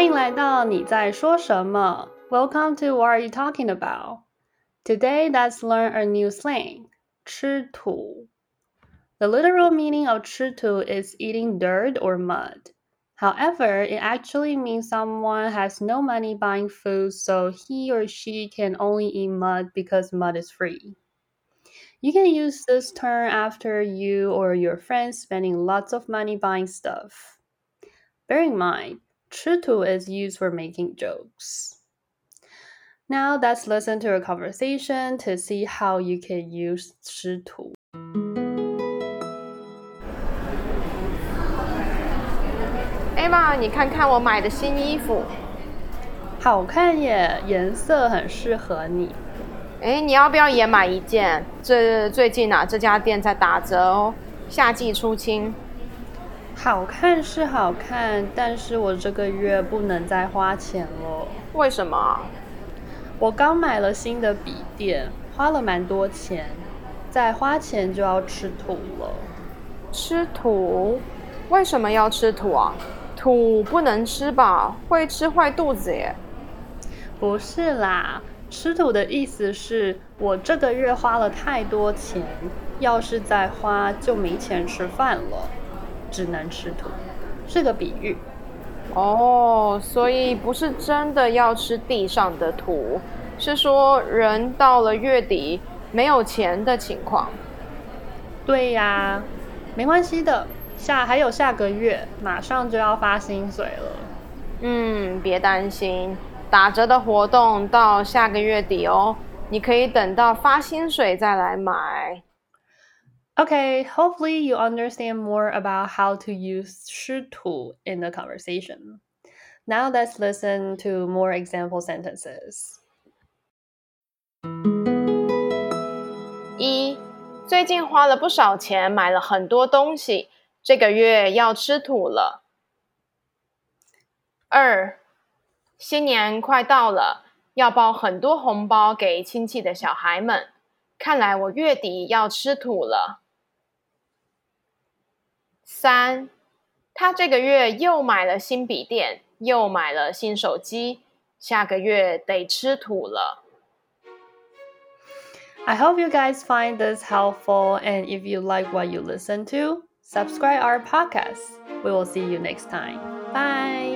欢迎来到你在说什么？Welcome to What Are You Talking About? Today, let's learn a new slang. 吃土. The literal meaning of 吃土 is eating dirt or mud. However, it actually means someone has no money buying food, so he or she can only eat mud because mud is free. You can use this term after you or your friends spending lots of money buying stuff. Bear in mind, 吃土 is used for making jokes. Now let's listen to a conversation to see how you can use 吃土. Ava，你看看我买的新衣服，好看耶，颜色很适合你。哎，你要不要也买一件？这最近啊，这家店在打折哦，夏季出清。 好看是好看，但是我这个月不能再花钱了。为什么？我刚买了新的笔电，花了蛮多钱，再花钱就要吃土了。吃土？为什么要吃土啊？土不能吃吧？会吃坏肚子耶。不是啦，吃土的意思是我这个月花了太多钱，要是再花就没钱吃饭了，只能吃土，是个比喻。哦，所以不是真的要吃地上的土，是说人到了月底没有钱的情况。对呀，没关系的。下还有下个月，马上就要发薪水了。嗯，别担心，打折的活动到下个月底哦，你可以等到发薪水再来买。Okay, hopefully you understand more about how to use 吃土 in the conversation. Now let's listen to more example sentences. 一，最近花了不少钱买了很多东西，这个月要吃土了。二，新年快到了，要包很多红包给亲戚的小孩们。看来我月底要吃土了。三，他这个月又买了新笔电，又买了新手机，下个月得吃土了。I hope you guys find this helpful, and if you like what you listen to. subscribe our podcast. We will see you next time. Bye.